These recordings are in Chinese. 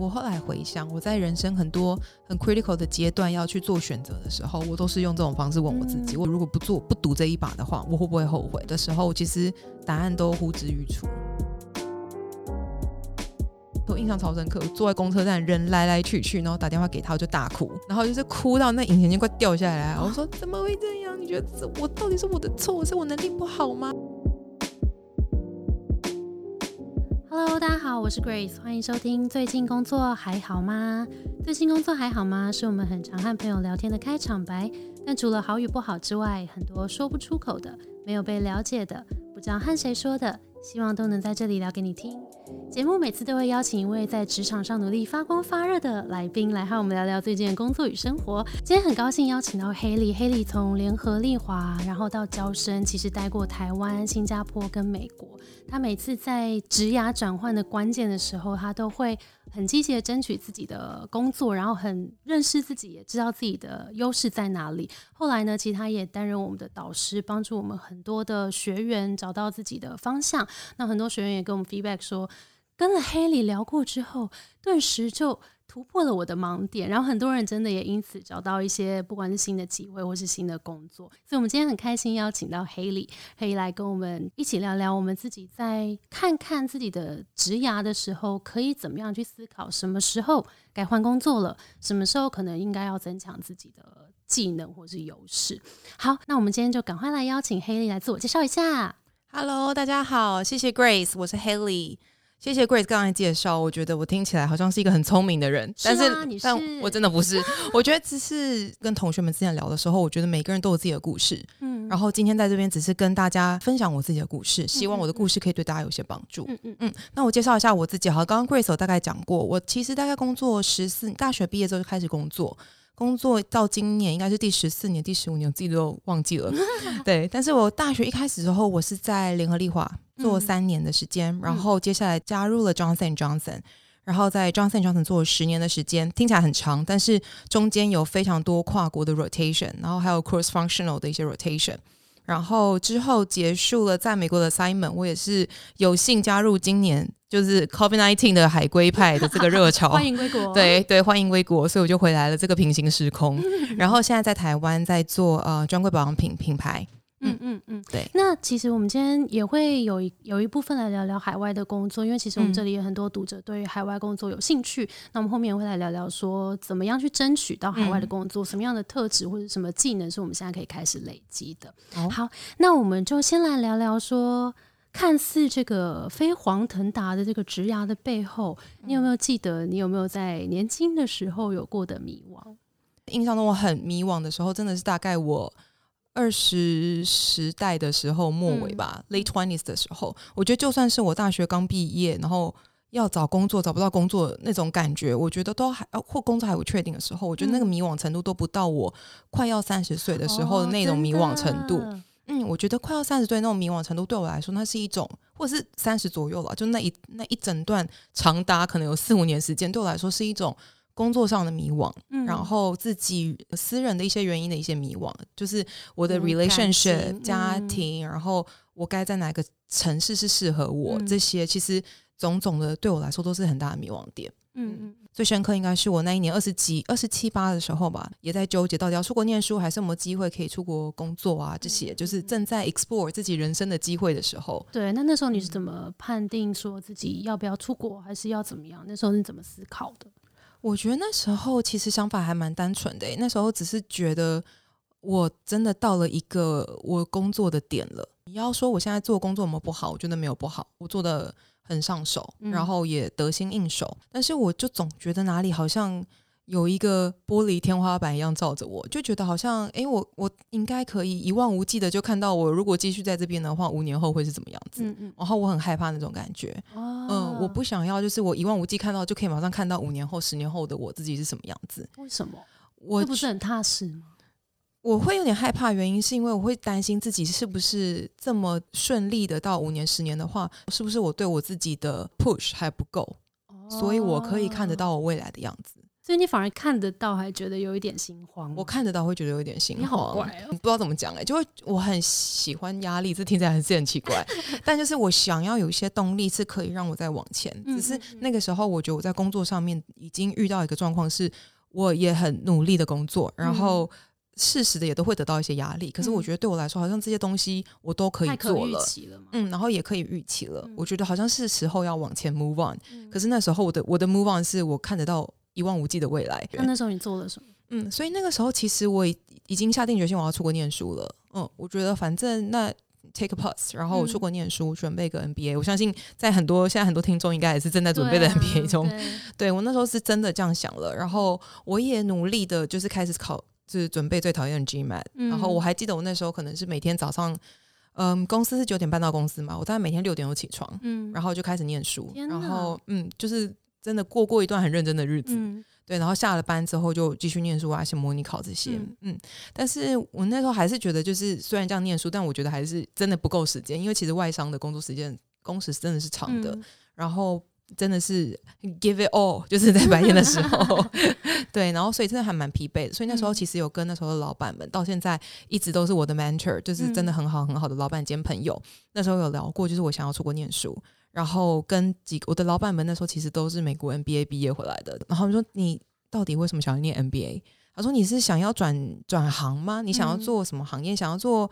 我后来回想，我在人生很多很 critical 的阶段要去做选择的时候，我都是用这种方式问我自己：我如果不做、不赌这一把的话，我会不会后悔？的时候，其实答案都呼之欲出。我印象超深刻，坐在公车站，人来来去去，然后打电话给他，我就大哭，然后就是哭到那隐形眼镜快掉下来。我说：怎么会这样？你觉得这我到底是我的错，是我能力不好吗？Hello，大家好，我是 Grace，欢迎收听。最近工作还好吗？最近工作还好吗？是我们很常和朋友聊天的开场白。但除了好与不好之外，很多说不出口的，没有被了解的，不知道和谁说的，希望都能在这里聊给你听。节目每次都会邀请一位在职场上努力发光发热的来宾来和我们聊聊最近的工作与生活。今天很高兴邀请到 Haley，Haley 从联合利华，然后到交生，其实待过台湾、新加坡跟美国。他每次在职涯转换的关键的时候，他都会很积极的争取自己的工作，然后很认识自己，也知道自己的优势在哪里。后来呢，其实他也担任我们的导师，帮助我们很多的学员找到自己的方向。那很多学员也跟我们 feedback 说，跟了 Haley 聊过之后，顿时就。突破了我的盲点，然后很多人真的也因此找到一些不管是新的机会或是新的工作，所以我们今天很开心邀请到 Haley，可以来跟我们一起聊聊我们自己在看看自己的职涯的时候，可以怎么样去思考，什么时候该换工作了，什么时候可能应该要增强自己的技能或是优势。好，那我们今天就赶快来邀请 Haley 来自我介绍一下。Hello，大家好，谢谢 Grace，我是 Haley。谢谢 Grace 刚才介绍，我觉得我听起来好像是一个很聪明的人，但是但我真的不是。我觉得只是跟同学们之前聊的时候，我觉得每个人都有自己的故事，嗯，然后今天在这边只是跟大家分享我自己的故事，希望我的故事可以对大家有些帮助。嗯嗯嗯。那我介绍一下我自己，好，刚刚 Grace 有大概讲过，我其实大概工作十四，大学毕业之后就开始工作。工作到今年应该是第十四年、第十五年，我自己都忘记了。对，但是我大学一开始之后，我是在联合利华做三年的时间，然后接下来加入了 Johnson Johnson，然后在 Johnson Johnson 做了十年的时间，听起来很长，但是中间有非常多跨国的 rotation，然后还有 cross functional 的一些 rotation。然后之后结束了在美国的 assignment，我也是有幸加入今年就是 COVID nineteen 的海归派的这个热潮，欢迎归国，对对，欢迎归国，所以我就回来了这个平行时空。然后现在在台湾在做呃专柜保养品品牌。嗯嗯嗯，对。那其实我们今天也会有一有一部分来聊聊海外的工作，因为其实我们这里有很多读者对于海外工作有兴趣。那我们后面会来聊聊说，怎么样去争取到海外的工作，什么样的特质或者什么技能是我们现在可以开始累积的。好，那我们就先来聊聊说，看似这个飞黄腾达的这个职涯的背后，你有没有记得？你有没有在年轻的时候有过的迷惘？印象中我很迷惘的时候，真的是大概我。二十时代的时候末尾吧，late twenties 的时候，我觉得就算是我大学刚毕业，然后要找工作找不到工作那种感觉，我觉得都还或工作还不确定的时候，我觉得那个迷惘程度都不到我快要三十岁的时候的那种迷惘程度。嗯，我觉得快要三十岁那种迷惘程度对我来说，那是一种，或者是三十左右了，就那一那一整段长达可能有四五年时间，对我来说是一种。工作上的迷惘，嗯然后自己私人的一些原因的一些迷惘，就是我的 relationship 家庭，然后我该在哪个城市是适合我，这些其实种种的对我来说都是很大的迷惘点。嗯嗯，最深刻应该是我那一年二十几、二十七八的时候吧，也在纠结到底要出国念书还是有没有机会可以出国工作啊，这些就是正在 explore 自己人生的机会的时候。对，那那时候你是怎么判定说自己要不要出国，还是要怎么样？那时候你怎么思考的？我觉得那时候其实想法还蛮单纯的，那时候只是觉得我真的到了一个我工作的点了。你要说我现在做工作有没有不好，我觉得没有不好，我做的很上手，然后也得心应手。但是我就总觉得哪里好像。有一个玻璃天花板一样照着我，就觉得好像，哎，我我应该可以一望无际的就看到我，如果继续在这边的话，五年后会是怎么样子？嗯嗯。然后我很害怕那种感觉，嗯，我不想要，就是我一望无际看到就可以马上看到五年后、十年后的我自己是什么样子。为什么？我不是很踏实吗？我会有点害怕，原因是因为我会担心自己是不是这么顺利的到五年、十年的话，是不是我对我自己的 push 还不够，所以我可以看得到我未来的样子。所以你反而看得到，还觉得有一点心慌。我看得到会觉得有一点心慌你好慌，怪哦不知道怎么讲哎、就会我很喜欢压力，这听起来还是很奇怪，但就是我想要有一些动力是可以让我再往前。嗯只是那个时候，我觉得我在工作上面已经遇到一个状况，是我也很努力的工作，然后适时的也都会得到一些压力。可是我嗯觉得对我来说，好像这些东西我都可以做了。了。嗯，然后也可以预期了。嗯我觉得好像是时候要往前 move on。嗯可是那时候我的我的 move on 是我看得到一望无际的未来。那那时候你做了什么？嗯，所以那个时候其实我已已经下定决心我要出国念书了。嗯，我觉得反正那 take a pause，然后我出嗯国念书，准备个 MBA。我相信在很多现在很多听众应该也是正在准备的对啊 MBA 中。对对我那时候是真的这样想了，然后我也努力的，就是开始考，就是准备最讨厌的 GMAT、嗯。然后我还记得我那时候可能是每天早上，嗯，公司是九点半到公司嘛，我大概每天六点就起床，嗯，然后就开始念书，然后嗯，就是真的过过一段很认真的日子。嗯。对，然后下了班之后就继续念书啊，写模拟考这些，嗯。嗯。但是我那时候还是觉得，就是虽然这样念书，但我觉得还是真的不够时间，因为其实外商的工作时间工时真的是长的，嗯。然后真的是 give it all，就是在白天的时候，对，然后所以真的还蛮疲惫的，所以那时候嗯其实有跟那时候的老板们，到现在一直都是我的 mentor，就是真的很好很好的老板兼朋友。那时候有聊过，就是我想要出国念书，然后跟几个我的老板们那时候其实都是美国 MBA 毕业回来的，然后他们说你到底为什么想要念 MBA？他说你是想要转转行吗？你想要嗯做什么行业？想要做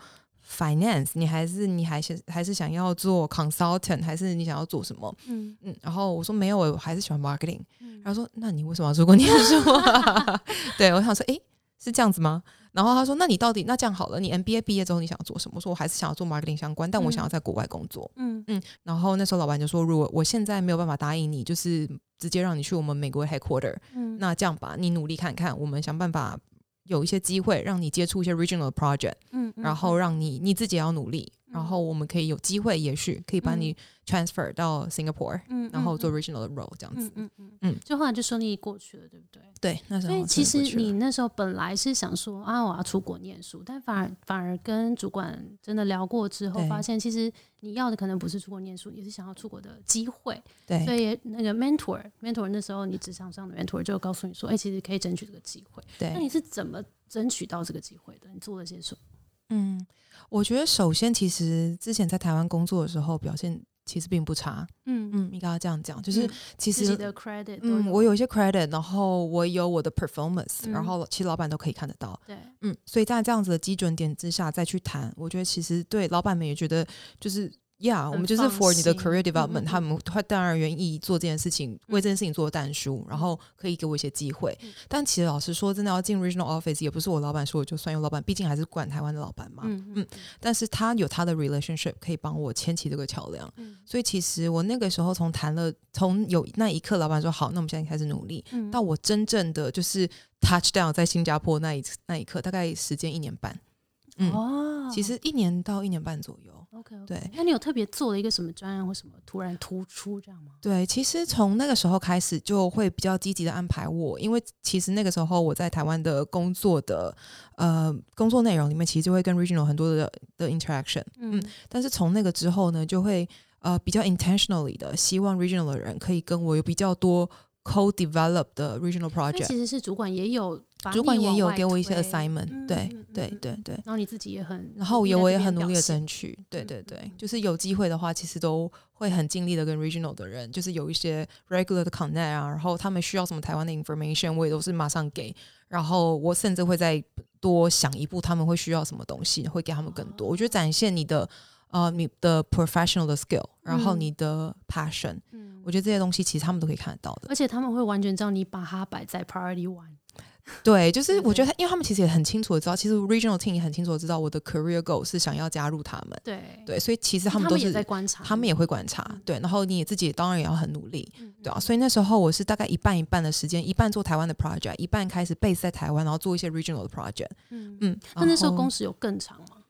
finance？你还是你还是还是想要做 consultant？还是你想要做什么？嗯嗯，然后我说没有，我还是喜欢 marketing。嗯他说那你为什么要出国念书、啊？对我想说，诶，是这样子吗？然后他说，那你到底那这样好了，你 MBA 毕业之后你想要做什么？我说我还是想要做 marketing 相关，但我想要在国外工作。嗯嗯，然后那时候老板就说，如果我现在没有办法答应你，就是直接让你去我们美国 headquarter，嗯那这样吧，你努力看看，我们想办法有一些机会让你接触一些 regional project，嗯，然后让你你自己也要努力，然后我们可以有机会，也许可以把你 transfer 到 Singapore，、嗯然后做嗯 regional 的 role 这样子。嗯嗯嗯嗯就后来就顺利过去了，对不对？对，那时候所以其实你那时候本来是想说啊，我要出国念书，但反而反而跟主管真的聊过之后，发现其实你要的可能不是出国念书，你是想要出国的机会。对所以那个 mentor mentor 那时候你职场上的 mentor 就告诉你说，哎、其实可以争取这个机会。对那，你是怎么争取到这个机会的？你做了些什么？嗯，我觉得首先其实之前在台湾工作的时候表现其实并不差，嗯嗯，应该要这样讲，就是嗯其实。自己的 credit 嗯，我有一些 credit，然后我有我的 performance，、嗯然后其实老板都可以看得到。对，嗯，所以在这样子的基准点之下再去谈，我觉得其实对老板们也觉得就是。Yeah，我们就是 for 你的心 career development，、嗯他们会当然愿意做这件事情，为这件事情做淡书，然后可以给我一些机会。嗯但其实老实说，真的要进 regional office，也不是我老板说我就算，因为老板毕竟还是管台湾的老板嘛。嗯嗯但是他有他的 relationship 可以帮我牵起这个桥梁。嗯所以其实我那个时候从谈了，从有那一刻，老板说好，那我们现在开始努力，嗯到我真正的就是 touch down 在新加坡那一那一刻，大概时间一年半。嗯，哦，其实一年到一年半左右。OK，, o 对。那你有特别做了一个什么专案或什么突然突出这样吗？对，其实从那个时候开始就会比较积极的安排我，因为其实那个时候我在台湾的工作的呃工作内容里面，其实就会跟 regional 很多的的 interaction，嗯但是从那个之后呢，就会呃比较 intentionally 的希望 regional 的人可以跟我有比较多 co-develop 的 regional project，其实是主管也有主管也有给我一些 assignment，、对对嗯。对对。然后你自己也很，然后也在这边我也很努力的争取，对对对嗯，就是有机会的话，其实都会很尽力的跟 regional 的人，就是有一些 regular 的 connect 啊，然后他们需要什么台湾的 information，我也都是马上给，然后我甚至会再多想一步，他们会需要什么东西，会给他们更多。我觉得展现你的呃你的 professional 的 skill，然后嗯。你的 passion，、嗯。我觉得这些东西其实他们都可以看得到的。而且他们会完全知道你把它摆在 priority one。对，就是我觉得他，因为他们其实也很清楚的知道，其实 regional team 也很清楚的知道我的 career goal 是想要加入他们。对，对，所以其实他们都是在观察，他们也会观察嗯，对，然后你自己当然也要很努力，嗯对啊，所以那时候我是大概一半一半的时间，一半做台湾的 project，一半开始 base 在台湾，然后做一些 regional 的 project，嗯，嗯，那那时候工时有更长吗？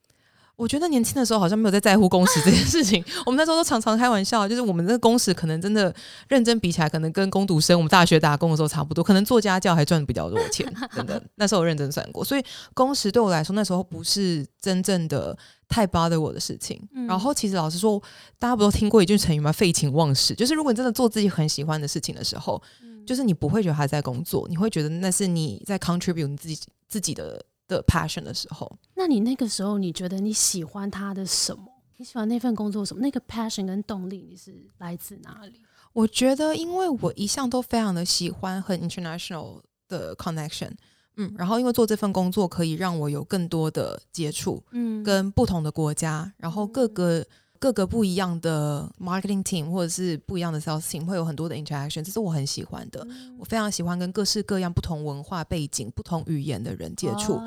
我觉得年轻的时候好像没有在在乎工时这件事情，我们那时候都常常开玩笑，就是我们的工时可能真的认真比起来，可能跟工读生我们大学打工的时候差不多，可能做家教还赚比较多钱，真的，那时候我认真算过，所以工时对我来说那时候不是真正的太 bother 我的事情。嗯然后其实老实说，大家不都听过一句成语吗？废寝忘食，就是如果你真的做自己很喜欢的事情的时候，就是你不会觉得他在工作，你会觉得那是你在 contribute 你自己自己的的 passion 的时候。那你那个时候，你觉得你喜欢他的什么？你喜欢那份工作什么？那个 passion 跟动力，你是来自哪里？我觉得，因为我一向都非常的喜欢和 international 的 connection，嗯，然后因为做这份工作可以让我有更多的接触，嗯，跟不同的国家，然后各个。各个不一样的 marketing team 或者是不一样的 sales team 会有很多的 interaction，这是我很喜欢的。我非常喜欢跟各式各样不同文化背景、不同语言的人接触。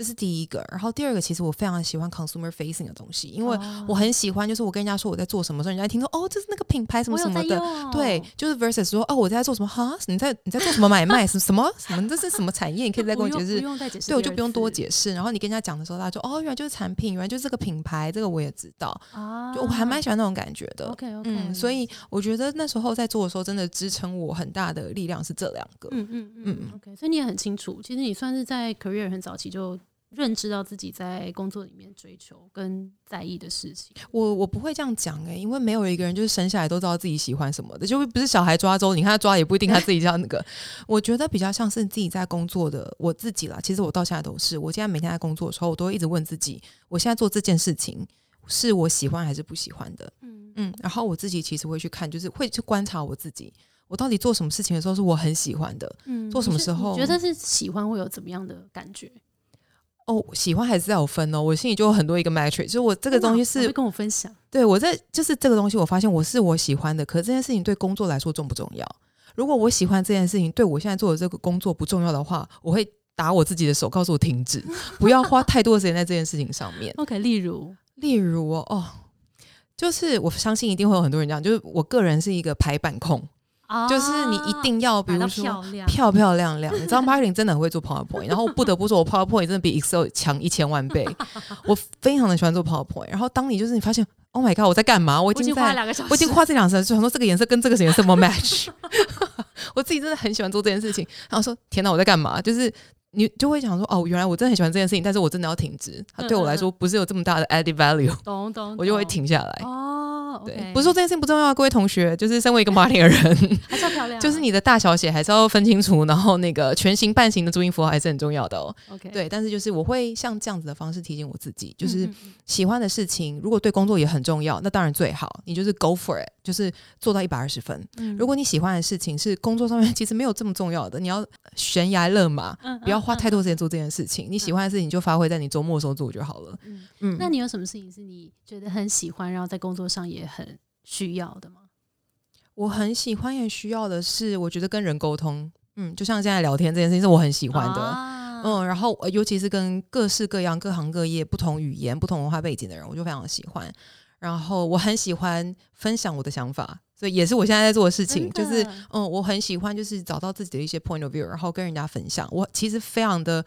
这是第一个，然后第二个，其实我非常喜欢 consumer facing 的东西，因为我很喜欢，就是我跟人家说我在做什么，时候，人家听说哦，这是那个品牌什么什么的，对，就是 versus 说哦，我在做什么哈，你在你在做什么买卖什什么什么，这是什么产业？你可以再跟我解释，对，我就不用多解释。然后你跟人家讲的时候，他说哦，原来就是产品，原来就是这个品牌，这个我也知道啊，就我还蛮喜欢那种感觉的。OK OK，嗯，所以我觉得那时候在做的时候，真的支撑我很大的力量是这两个。嗯嗯嗯，OK，所以你也很清楚，其实你算是在 career 很早期就。认知到自己在工作里面追求跟在意的事情，我我不会这样讲诶，因为没有一个人就是生下来都知道自己喜欢什么的，就不是小孩抓周，你看他抓也不一定他自己叫那个。我觉得比较像是自己在工作的我自己啦。其实我到现在都是，我现在每天在工作的时候，我都会一直问自己，我现在做这件事情是我喜欢还是不喜欢的？嗯嗯，然后我自己其实会去看，就是会去观察我自己，我到底做什么事情的时候是我很喜欢的。嗯，做什么时候觉得是喜欢会有怎么样的感觉？哦，喜欢还是要有分哦。我心里就有很多一个 metric，就是我这个东西是会跟我分享。对我在就是这个东西，我发现我是我喜欢的，可是这件事情对工作来说重不重要？如果我喜欢这件事情，对我现在做的这个工作不重要的话，我会打我自己的手，告诉我停止，不要花太多的时间在这件事情上面。OK，例如，例如哦，就是我相信一定会有很多人这样，就是我个人是一个排版控。就是你一定要，比如说漂漂亮亮。你知道 marketing 真的很会做 PowerPoint，然后不得不说，我 PowerPoint 真的比 Excel 强一千万倍。我非常的喜欢做 PowerPoint。然后当你就是你发现，Oh my god，我在干嘛？我已经在，我已经画这两层，就想说这个颜色跟这个颜色怎么 match。我自己真的很喜欢做这件事情。然后说，天哪，我在干嘛？就是你就会想说，哦，原来我真的很喜欢这件事情，但是我真的要停止。它对我来说不是有这么大的 added value，懂懂，我就会停下来。对，不是说这件事情不重要，各位同学，就是身为一个 marketing 的人，还是要漂亮，就是你的大小写还是要分清楚，然后那个全形半形的注音符号还是很重要的哦。OK，对，但是就是我会像这样子的方式提醒我自己，就是喜欢的事情，如果对工作也很重要，那当然最好，你就是 go for it，就是做到一百二十分。如果你喜欢的事情是工作上面其实没有这么重要的，你要悬崖勒马，不要花太多时间做这件事情。你喜欢的事情就发挥在你周末的时候做就好了。嗯，那你有什么事情是你觉得很喜欢，然后在工作上也很需要的吗？我很喜欢也需要的是，我觉得跟人沟通，嗯，就像现在聊天这件事情是我很喜欢的，嗯，然后尤其是跟各式各样、各行各业、不同语言、不同文化背景的人，我就非常喜欢。然后我很喜欢分享我的想法，所以也是我现在在做的事情，就是嗯，我很喜欢就是找到自己的一些 point of view，然后跟人家分享。我其实非常的。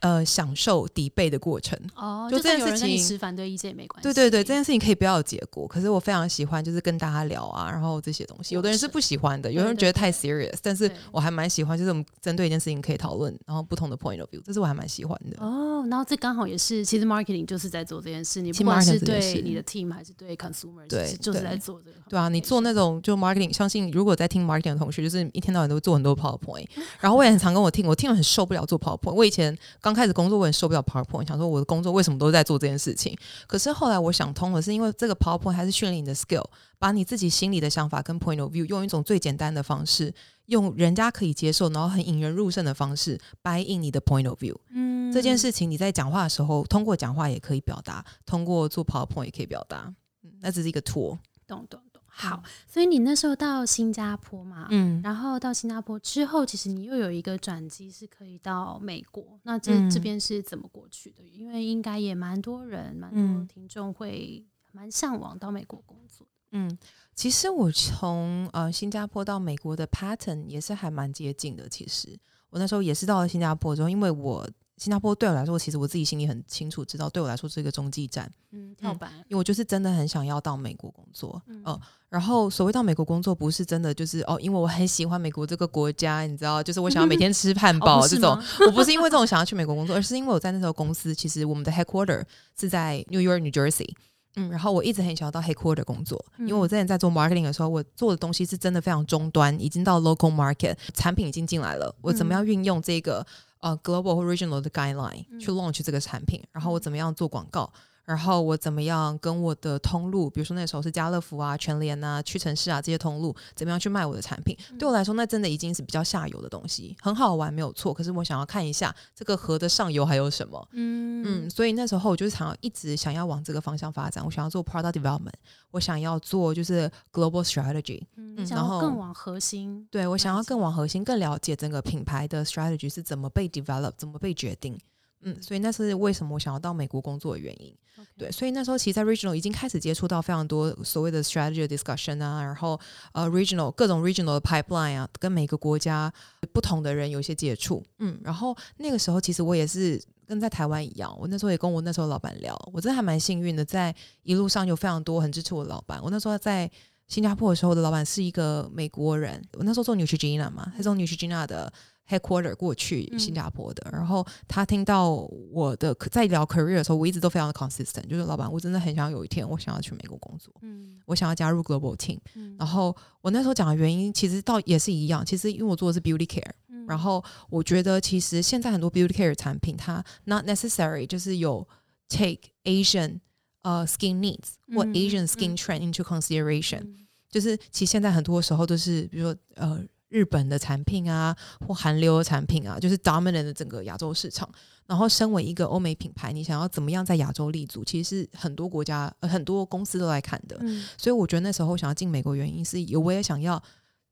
呃，享受抵背的过程哦，就这件事情持反对意见也没关系。对对对，这件事情可以不要有结果，可是我非常喜欢，就是跟大家聊啊，然后这些东西，有的人是不喜欢的，有的人觉得太 serious，但是我还蛮喜欢，就是我们针对一件事情可以讨论，然后不同的 point of view，这是我还蛮喜欢的。哦，然后这刚好也是，其实 marketing 就是在做这件事，你不管是对你的 team 还是对 consumer，对，就是在做这个。对啊，你做那种就 marketing，相信如果在听 marketing 的同学，就是一天到晚都会做很多 powerpoint，然后我也很常跟我听，我听了很受不了做 powerpoint，我以前刚开始工。工作我也受不了 PowerPoint，想说我的工作为什么都在做这件事情？可是后来我想通了，是因为这个 PowerPoint 还是训练你的 skill，把你自己心里的想法跟 point of view 用一种最简单的方式，用人家可以接受，然后很引人入胜的方式，buy in 你的 point of view。嗯，这件事情你在讲话的时候，通过讲话也可以表达，通过做 PowerPoint 也可以表达。嗯，那只是一个 tool。懂懂。好，所以你那时候到新加坡嘛，嗯，然后到新加坡之后，其实你又有一个转机是可以到美国。那这这边是怎么过去的？因为应该也蛮多人、蛮多听众会蛮向往到美国工作。嗯，其实我从呃新加坡到美国的 pattern 也是还蛮接近的。其实我那时候也是到了新加坡之后，因为我。新加坡对我来说，其实我自己心里很清楚，知道对我来说是一个中继站，嗯，跳板。因为我就是真的很想要到美国工作，嗯，然后所谓到美国工作，不是真的就是哦，因为我很喜欢美国这个国家，你知道，就是我想要每天吃 汉堡这种，我不是因为这种想要去美国工作，而是因为我在那时候公司，其实我们的 headquarter 是在 New York New Jersey。嗯，然后我一直很想要到 headquarter 工作，因为嗯我之前在做 marketing 的时候，我做的东西是真的非常终端，已经到 local market，产品已经进来了，我怎么样运用这个呃 global 或 regional 的 guideline 去 launch 这个产品，然后我怎么样做广告。然后我怎么样跟我的通路，比如说那时候是家乐福啊、全联啊、屈臣氏啊这些通路，怎么样去卖我的产品？对我来说，那真的已经是比较下游的东西，很好玩没有错。可是我想要看一下这个河的上游还有什么。嗯嗯，所以那时候我就是想要一直想要往这个方向发展，我想要做 product development，我想要做就是 global strategy，嗯，然后更往核心，对我想要更往核心，更了解整个品牌的 strategy 是怎么被 develop，怎么被决定。嗯，所以那是为什么我想要到美国工作的原因。对，所以那时候其实，在 regional 已经开始接触到非常多所谓的 strategy discussion 啊，然后呃 regional 各种 regional 的 pipeline 啊，跟每个国家不同的人有一些接触。嗯，然后那个时候其实我也是跟在台湾一样，我那时候也跟我那时候老板聊，我真的还蛮幸运的，在一路上有非常多很支持我的老板。我那时候在新加坡的时候，我的老板是一个美国人，我那时候做 Neutrogena 嘛，他做 Neutrogena 的 headquarter 过去嗯新加坡的，然后他听到我的在聊 career 的时候，我一直都非常的 consistent，就是老板，我真的很想有一天我想要去美国工作，嗯我想要加入 global team。嗯然后我那时候讲的原因，其实倒也是一样，其实因为我做的是 beauty care，嗯然后我觉得其实现在很多 beauty care 产品，它 not necessary 就是有 take Asian 呃 skin needs 或嗯 Asian 嗯 skin trend into consideration，、嗯就是其实现在很多时候都是，比如说呃日本的产品啊，或韩流的产品啊，就是 dominant 的整个亚洲市场。然后，身为一个欧美品牌，你想要怎么样在亚洲立足，其实是很多国家、呃、很多公司都来看的。嗯所以我觉得那时候想要进美国，原因是有我也想要，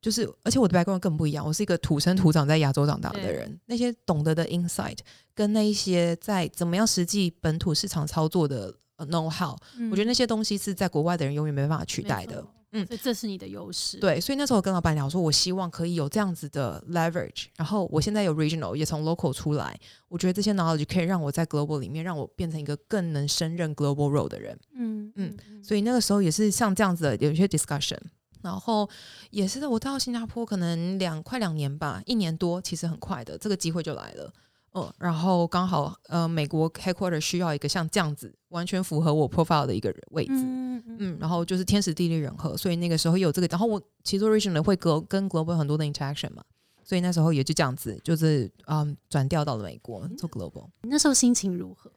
就是而且我的 background 更不一样，我是一个土生土长在亚洲长大的人，那些懂得的 insight 跟那一些在怎么样实际本土市场操作的呃 know how，、我觉得那些东西是在国外的人永远没办法取代的。。嗯嗯，所以这是你的优势。，对，所以那时候我跟老板聊说，我希望可以有这样子的 leverage，然后我现在有 regional 也从 local 出来，我觉得这些 knowledge 可以让我在 global 里面让我变成一个更能胜任 global role 的人。嗯嗯嗯所以那个时候也是像这样子的有一些 discussion，然后也是我到新加坡可能两快两年吧，一年多，其实很快的，这个机会就来了。嗯，然后刚好呃，美国 headquarter 需要一个像这样子完全符合我 profile 的一个位置，嗯嗯嗯，然后就是天时地利人和，所以那个时候有这个，然后我其实 original 会跟跟 global 很多的 interaction 嘛，所以那时候也就这样子，就是嗯转调到了美国做 global。那时候心情如何？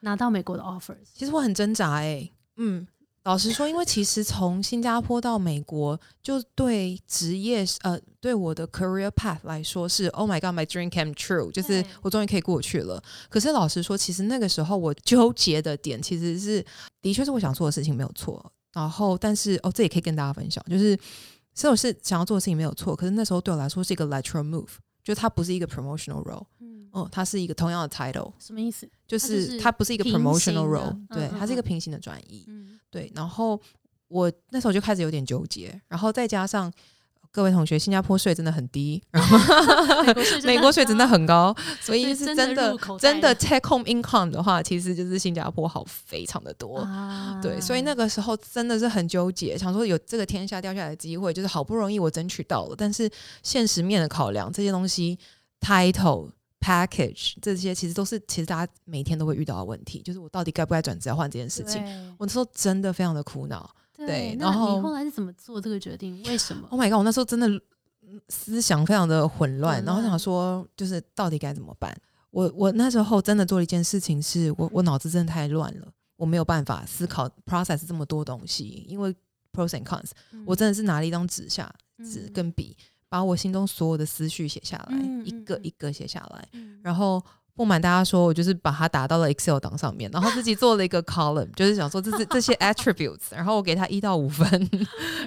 拿到美国的 offers，其实我很挣扎哎、嗯，老实说，因为其实从新加坡到美国，就对职业呃对我的 career path 来说是 Oh my God，my dream came true，就是我终于可以过去了。可是老实说，其实那个时候我纠结的点其实是，的确是我想做的事情没有错。然后，但是哦，这也可以跟大家分享，就是是我是想要做的事情没有错，可是那时候对我来说是一个 lateral move，就它不是一个 promotional role，嗯，嗯，它是一个同样的 title，什么意思？就是是它不是一个 promotional role，嗯对，嗯它是一个嗯平行的转移。嗯对，然后我那时候就开始有点纠结，然后再加上各位同学，新加坡税真的很低，然后 美国税真的很很高，所以是真的真的 take home income 的话，其实就是新加坡好非常的多。啊对，所以那个时候真的是很纠结，想说有这个天下掉下来的机会，就是好不容易我争取到了，但是现实面的考量，这些东西 title package 这些其实都是其实大家每天都会遇到的问题，就是我到底该不该转职要换这件事情。我那时候真的非常的苦恼。对然后你后来是怎么做这个决定？为什么？Oh my god！我那时候真的嗯思想非常的混乱，然后想说，就是到底该怎么办？我我那时候真的做了一件事情是，我我脑子真的太乱了，我没有办法思考 process 这么多东西，因为 pros and cons，、我真的是拿了一张纸下纸嗯跟笔，把我心中所有的思绪写下来，一个一个写下来，嗯然后。不瞒大家说，我就是把它打到了 Excel 档上面，然后自己做了一个 column，就是想说这是这些 attributes，然后我给它一到五分，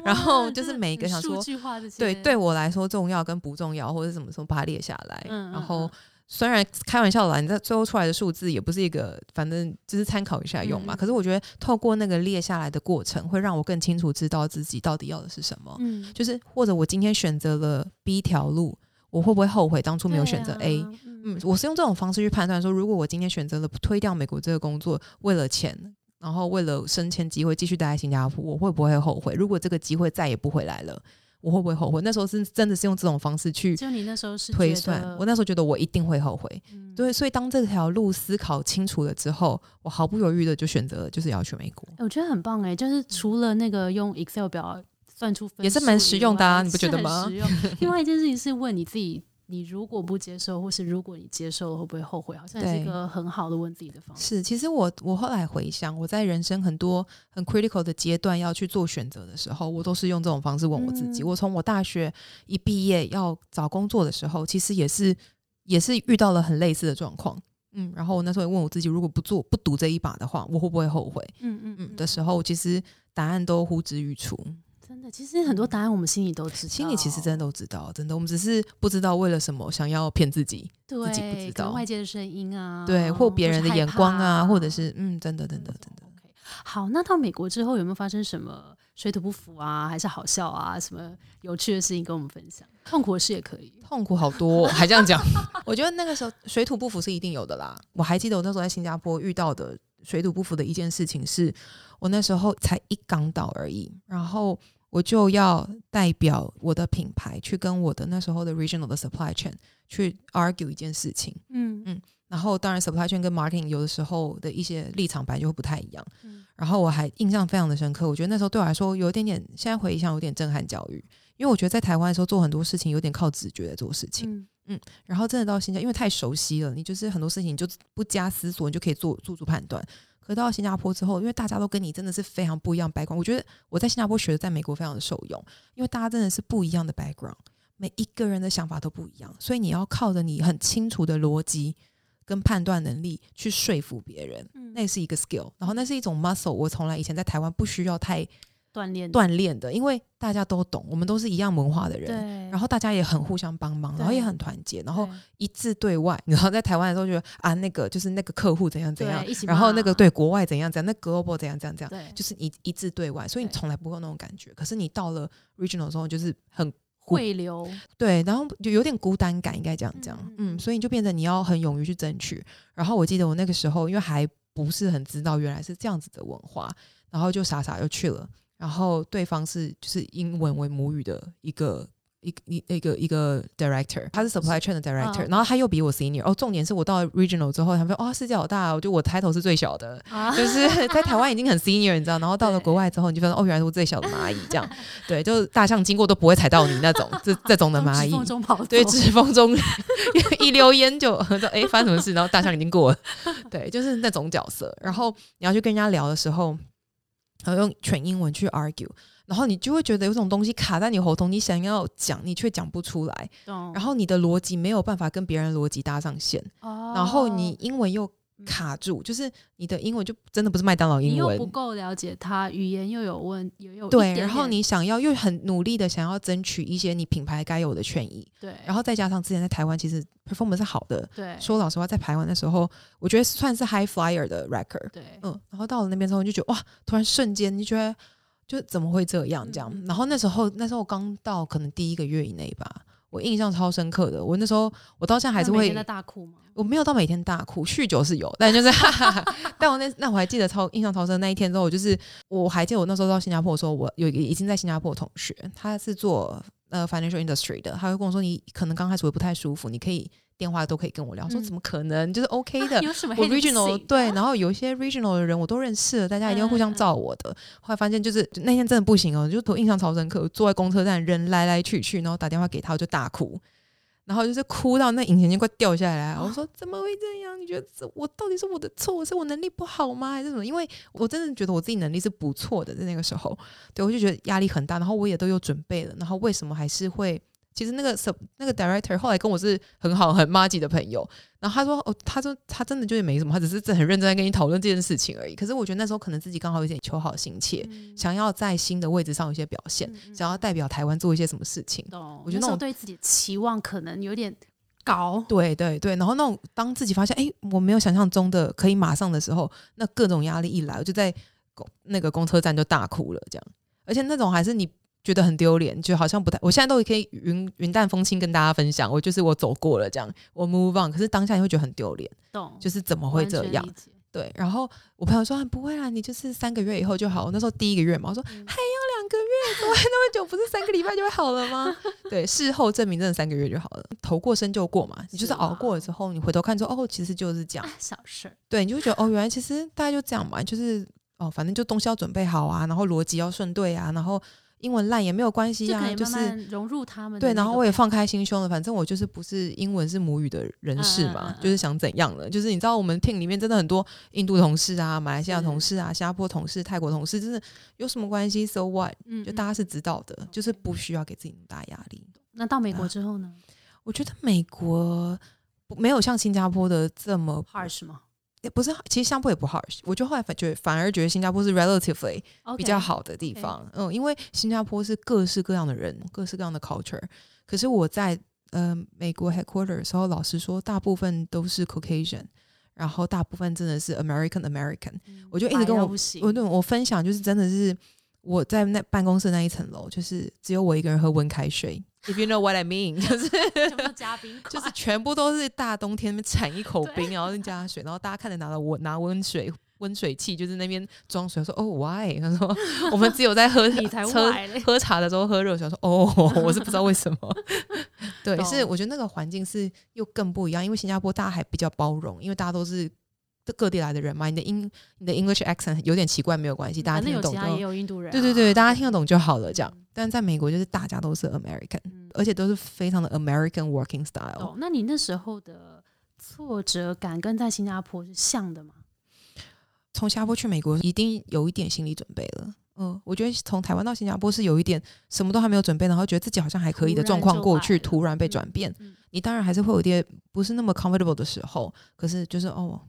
然后就是每一个想说对，对我来说重要跟不重要，或者是什么什么把它列下来。然后嗯虽然开玩笑啦，你在最后出来的数字也不是一个，反正就是参考一下用嘛。可是我觉得透过那个列下来的过程，会让我更清楚知道自己到底要的是什么。嗯就是或者我今天选择了 B 条路，我会不会后悔当初没有选择 A？、啊嗯，我是用这种方式去判断说，如果我今天选择了推掉美国这个工作，为了钱，然后为了升迁机会继续待在新加坡，我会不会后悔？如果这个机会再也不回来了，我会不会后悔？那时候是真的是用这种方式去就你那时候是推。算我那时候觉得我一定会后悔。嗯对，所以当这条路思考清楚了之后，我毫不犹豫的就选择了就是要去美国。欸我觉得很棒哎、就是除了那个用 Excel 表算出分也是蛮实用的啊你不觉得吗实用另外一件事情是问你自己，你如果不接受，或是如果你接受了，会不会后悔？好像也是一个很好的问自己的方式。是，其实我我后来回想，我在人生很多很 critical 的阶段要去做选择的时候，我都是用这种方式问我自己。嗯我从我大学一毕业要找工作的时候，其实也是也是遇到了很类似的状况。嗯，然后我那时候也问我自己，如果不做不赌这一把的话，我会不会后悔？嗯嗯嗯的时候，其实答案都呼之欲出。其实很多答案我们心里都知道，心里其实真的都知道，真的，我们只是不知道为了什么想要骗自己，对，自己不知道外界的声音啊，对，或别人的眼光啊，或者是是嗯，真的，真的，真的。好，那到美国之后有没有发生什么水土不服啊，还是好笑啊，什么有趣的事情跟我们分享？痛苦的事也可以。痛苦好多、哦，还这样讲。我觉得那个时候水土不服是一定有的啦。我还记得我那时候在新加坡遇到的水土不服的一件事情是，我那时候才一港岛而已，然后我就要代表我的品牌去跟我的那时候的 regional 的 supply chain 去 argue 一件事情。嗯嗯然后当然 supply chain 跟 marketing 有的时候的一些立场本来就会不太一样。嗯然后我还印象非常的深刻，我觉得那时候对我来说有一点点，现在回想有点震撼教育，因为我觉得在台湾的时候做很多事情有点靠直觉在做事情。嗯然后真的到新加，因为太熟悉了，你就是很多事情你就不加思索，你就可以做做出判断。可到新加坡之后，因为大家都跟你真的是非常不一样的 background，我觉得我在新加坡学的，在美国非常的受用，因为大家真的是不一样的 background，每一个人的想法都不一样，所以你要靠着你很清楚的逻辑跟判断能力去说服别人，嗯。那是一个 skill，然后那是一种 muscle，我从来以前在台湾不需要太锻炼锻炼的，因为大家都懂，我们都是一样文化的人。对，然后大家也很互相帮忙，然后也很团结，然后一致对外。然后在台湾的时候觉得啊，那个就是那个客户怎样怎样然后那个对国外怎样怎样，那 global 怎样怎样怎样，就是一一致对外，所以你从来不会有那种感觉。可是你到了 regional 的时候，就是很孤汇流，对，然后就有点孤单感，应该这样讲，嗯嗯嗯，嗯所以你就变成你要很勇于去争取。然后我记得我那个时候，因为还不是很知道原来是这样子的文化，然后就傻傻就去了。然后对方是就是英文为母语的一个一一一个一个 director，他是 supply chain 的 director，、嗯然后他又比我 senior。哦，重点是我到了 regional 之后，他们说哦世界好大，我就我 title 是最小的，啊就是 在台湾已经很 senior，你知道，然后到了国外之后，你就发现哦，原来是我最小的蚂蚁，这样，对，就是大象经过都不会踩到你那种，这这种的蚂蚁对，走指风中一溜烟就说哎，发生什么事？然后大象已经过了，对，就是那种角色。然后你要去跟人家聊的时候，然后用全英文去 argue，然后你就会觉得有种东西卡在你喉头，你想要讲，你却讲不出来，然后你的逻辑没有办法跟别人逻辑搭上线，然后你英文又卡住，就是你的英文就真的不是麦当劳英文。嗯你又不，够了解他，语言又有问，也有一对，然后你想要又很努力的想要争取一些你品牌该有的权益，对，然后再加上之前在台湾其实 performance 是好的，对。说老实话，在台湾的时候，我觉得算是 high flyer 的 record，对，嗯，然后到了那边之后，你就觉得哇，突然瞬间你就觉得就怎么会这样这样？嗯。然后那时候那时候刚到可能第一个月以内吧，我印象超深刻的。我那时候我到现在还是会每天大哭吗？我没有到每天大哭，酗酒是有，但就是哈哈哈。但我那那我还记得超印象超深那一天之后，我就是我还记得我那时候到新加坡的时候，我有一个已经在新加坡的同学，他是做呃 financial industry 的，他会跟我说你可能刚开始会不太舒服，你可以电话都可以跟我聊。我说嗯怎么可能？就是 OK 的。有什么我 regional 对，然后有一些 regional 的人我都认识了，大家一定会互相照我的。后来发现就是就那天真的不行哦，就头印象超深刻，我坐在公车站人来来去去，然后打电话给他，我就大哭。然后就是哭到那隐形眼镜快掉下来，我说怎么会这样？你觉得这我到底是我的错，是我能力不好吗，还是什么？因为我真的觉得我自己能力是不错的，在那个时候，对我就觉得压力很大，然后我也都有准备了，然后为什么还是会？其实那个 sub 那个 director 后来跟我是很好很妈级的朋友，然后他说哦，他说他真的就是没什么，他只是很认真在跟你讨论这件事情而已。可是我觉得那时候可能自己刚好有点求好心切，嗯想要在新的位置上有一些表现，想要代表台湾做一些什么事情。懂，我觉得那种那对自己的期望可能有点高，对对对，然后那种当自己发现哎，我没有想象中的可以马上的时候，那各种压力一来，我就在公那个公车站就大哭了，这样。而且那种还是你觉得很丢脸，就好像不太，我现在都可以云云淡风轻跟大家分享，我就是我走过了这样，我 move on。可是当下你会觉得很丢脸，懂，就是怎么会这样对，然后我朋友说、啊、不会啦，你就是三个月以后就好。我那时候第一个月嘛，我说、嗯还要两个月，怎么还那么久？不是三个礼拜就会好了吗？对，事后证明真的三个月就好了，头过身就过嘛。你就是熬过了之后，你回头看说，哦，其实就是这样，小事。对，你就会觉得哦，原来其实大概就这样嘛，就是哦，反正就东西要准备好啊，然后逻辑要顺对啊，然后。英文烂也没有关系啊，就是融入他们。对，然后我也放开心胸了，反正我就是不是英文是母语的人士嘛，就是想怎样了。就是你知道，我们 team 里面真的很多印度同事啊、马来西亚同事啊、新加坡同事、泰国同事，真的有什么关系？So what？就大家是知道的，就是不需要给自己那么大压力。那到美国之后呢？我觉得美国没有像新加坡的这么 harsh 吗？也不是，其实新加坡也不 harsh，我就后来反觉反而觉得新加坡是 relatively 比较好的地方，嗯，因为新加坡是各式各样的人，各式各样的 culture。可是我在呃美国 headquarter 的时候，老实说，大部分都是 Caucasian，然后大部分真的是 American American。我就一直跟我我对我分享，就是真的是我在那办公室那一层楼，就是只有我一个人喝温开水。If you know what I mean，就是加冰，就是全部都是大冬天铲一口冰，然后加水，然后大家看着拿了我拿温水温水器，就是那边装水，说哦 why？他说 我们只有在喝喝喝茶的时候喝热水，说哦我是不知道为什么。对，是我觉得那个环境是又更不一样，因为新加坡大家还比较包容，因为大家都是。各地来的人嘛，你的英你的 English accent 有点奇怪，没有关系，大家听得懂就。也有印度人。对对对，大家听得懂就好了，这样。但在美国就是大家都是 American，而且都是非常的 American working style。哦，那你那时候的挫折感跟在新加坡是像的吗？从新加坡去美国，一定有一点心理准备了。嗯，我觉得从台湾到新加坡是有一点什么都还没有准备，然后觉得自己好像还可以的状况过去，突然被转变，你当然还是会有点不是那么 comfortable 的时候。可是就是哦。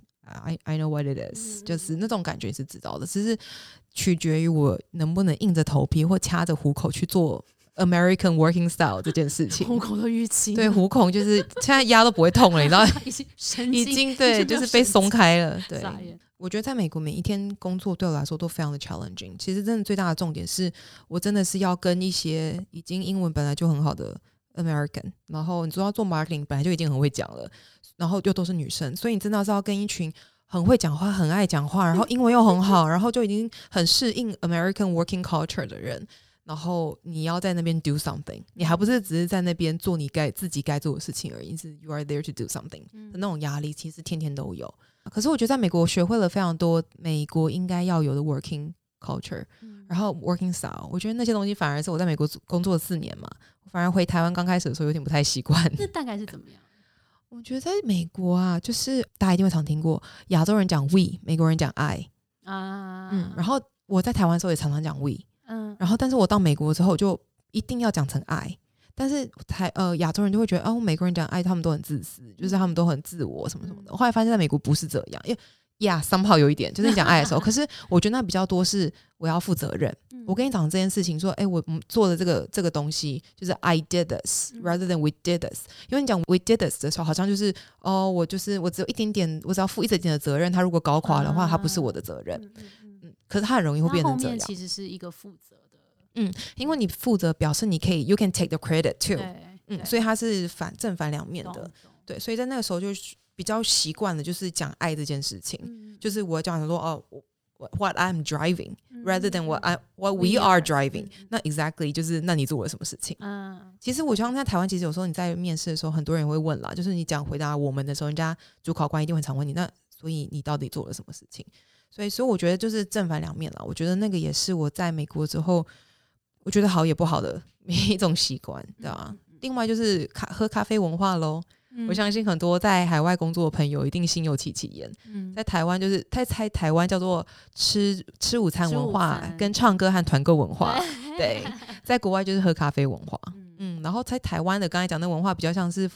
I I know what it is，就是那种感觉是知道的，只是取决于我能不能硬着头皮或掐着虎口去做 American working style 这件事情。虎口的预期，对，虎口就是现在压都不会痛了，你知道，已经对，就是被松开了。对，我觉得在美国每一天工作对我来说都非常的 challenging。其实真的最大的重点是我真的是要跟一些已经英文本来就很好的 American，然后你说要做 marketing 本来就已经很会讲了。然后又都是女生，所以你真的是要跟一群很会讲话、很爱讲话，然后英文又很好，然后就已经很适应 American working culture 的人，然后你要在那边 do something，你还不是只是在那边做你该自己该做的事情而已，是 you are there to do something 的那种压力，其实天天都有。可是我觉得在美国学会了非常多美国应该要有的 working culture，然后 working style，我觉得那些东西反而是我在美国工作四年嘛，反而回台湾刚开始的时候有点不太习惯。那大概是怎么样？我觉得在美国啊，就是大家一定会常听过亚洲人讲 we，美国人讲 I 啊，嗯，然后我在台湾的时候也常常讲 we，嗯，然后但是我到美国之后就一定要讲成 I，但是台呃亚洲人就会觉得哦，美国人讲 I，他们都很自私，就是他们都很自我什么什么的。后来发现在美国不是这样，因为。呀，三炮有一点，就是你讲爱的时候，可是我觉得那比较多是我要负责任。我跟你讲这件事情，说，哎，我做的这个这个东西，就是 I did this rather than we did this。因为你讲 we did this 的时候，好像就是哦，我就是我只有一点点，我只要负一点点的责任。他如果搞垮的话，他不是我的责任。嗯，可是他很容易会变成这样。其实是一个负责的。嗯，因为你负责表示你可以，you can take the credit too。嗯，所以它是反正反两面的。对，所以在那个时候就。比较习惯的就是讲爱这件事情，就是我讲说哦，what I'm driving rather than what I what we are driving。那 exactly 就是那你做了什么事情？嗯，其实我相信在台湾，其实有时候你在面试的时候，很多人会问啦，就是你讲回答我们的时候，人家主考官一定会常问你，那所以你到底做了什么事情？所以，所以我觉得就是正反两面了。我觉得那个也是我在美国之后，我觉得好也不好的 一种习惯，对吧？另外就是咖喝咖啡文化喽。我相信很多在海外工作的朋友一定心有戚戚焉。在台湾就是他猜台湾叫做吃吃午餐文化，跟唱歌和团购文化。对，在国外就是喝咖啡文化。嗯，然后在台湾的刚才讲的文化比较像是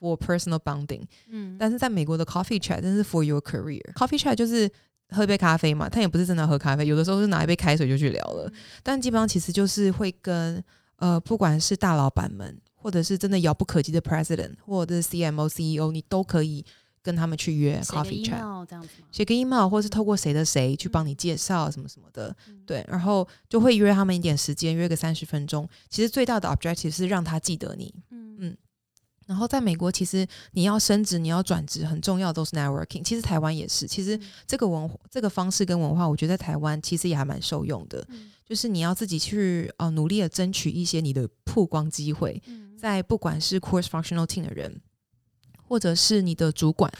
for personal bonding。嗯，但是在美国的 coffee chat 真是 for your career。coffee chat 就是喝一杯咖啡嘛，他也不是真的喝咖啡，有的时候是拿一杯开水就去聊了。但基本上其实就是会跟呃，不管是大老板们。或者是真的遥不可及的 president 或者是 CMO CEO，你都可以跟他们去约 coffee chat，写个 email，或是透过谁的谁去帮你介绍什么什么的，对，然后就会约他们一点时间，约个三十分钟。其实最大的 objective 是让他记得你，嗯，然后在美国，其实你要升职、你要转职，很重要都是 networking。其实台湾也是，其实这个文这个方式跟文化，我觉得在台湾其实也还蛮受用的。就是你要自己去呃努力的争取一些你的曝光机会，在不管是 course functional team 的人，或者是你的主管，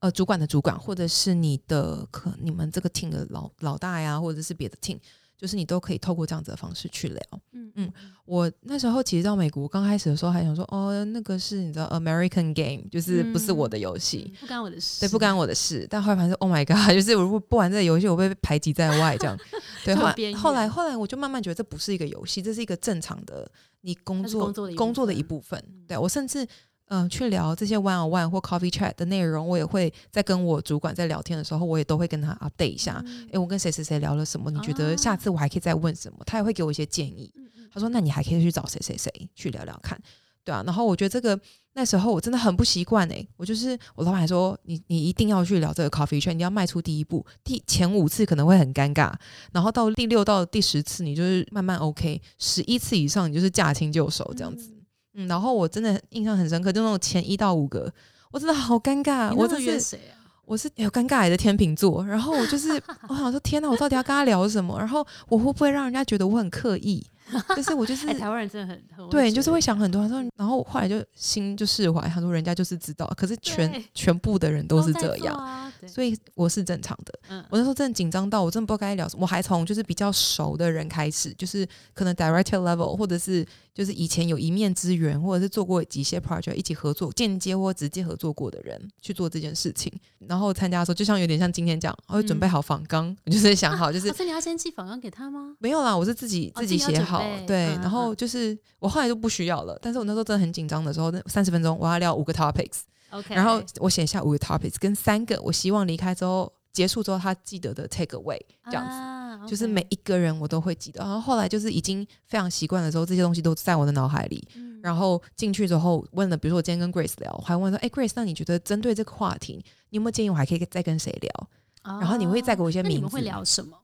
呃主管的主管，或者是你的可你们这个 team 的老老大呀，或者是别的 team。就是你都可以透过这样子的方式去聊，嗯嗯，我那时候其实到美国刚开始的时候还想说，哦，那个是你知道 American game，就是不是我的游戏，不干我的事，对，不干我的事。但后来发现，Oh my god，就是我如果不玩这个游戏，我被排挤在外，这样。对，后来后来后来我就慢慢觉得这不是一个游戏，这是一个正常的你工作工作的一部分。对我甚至。嗯，去聊这些 one on one 或 coffee chat 的内容，我也会在跟我主管在聊天的时候，我也都会跟他 update 一下。哎，我跟谁谁谁聊了什么？你觉得下次我还可以再问什么？他也会给我一些建议。他说：“那你还可以去找谁谁谁去聊聊看，对啊。”然后我觉得这个那时候我真的很不习惯哎，我就是我老板说：“你你一定要去聊这个 coffee chat，你要迈出第一步。第前五次可能会很尴尬，然后到第六到第十次，你就是慢慢 OK，十一次以上你就是驾轻就熟这样子。”嗯，然后我真的印象很深刻，就那种前一到五个，我真的好尴尬。我这是谁啊？我是有尴尬癌的天秤座，然后我就是 我想说，天哪，我到底要跟他聊什么？然后我会不会让人家觉得我很刻意？就是我就 是台湾人真的很对，就是会想很多。他说，然后后来就心就释怀。他说，人家就是知道，可是全全部的人都是这样，所以我是正常的。我那时候真的紧张到，我真的不知道该聊什么。我还从就是比较熟的人开始，就是可能 director level 或者是。就是以前有一面之缘，或者是做过几些 project 一起合作，间接或直接合作过的人去做这件事情，然后参加的时候，就像有点像今天这样，我会准备好仿纲，就是想好，就是所以你要先寄仿纲给他吗？没有啦，我是自己自己写好，对，然后就是我后来就不需要了，但是我那时候真的很紧张的时候，那三十分钟我要聊五个 topics，OK，然后我写下五个 topics 跟三个我希望离开之后结束之后他记得的 take away 这样子。就是每一个人我都会记得，然后后来就是已经非常习惯的时候，这些东西都在我的脑海里。然后进去之后问了，比如说我今天跟 Grace 聊，我还问说：“哎，Grace，那你觉得针对这个话题，你有没有建议我还可以再跟谁聊？”然后你会再给我一些名字。你们会聊什么？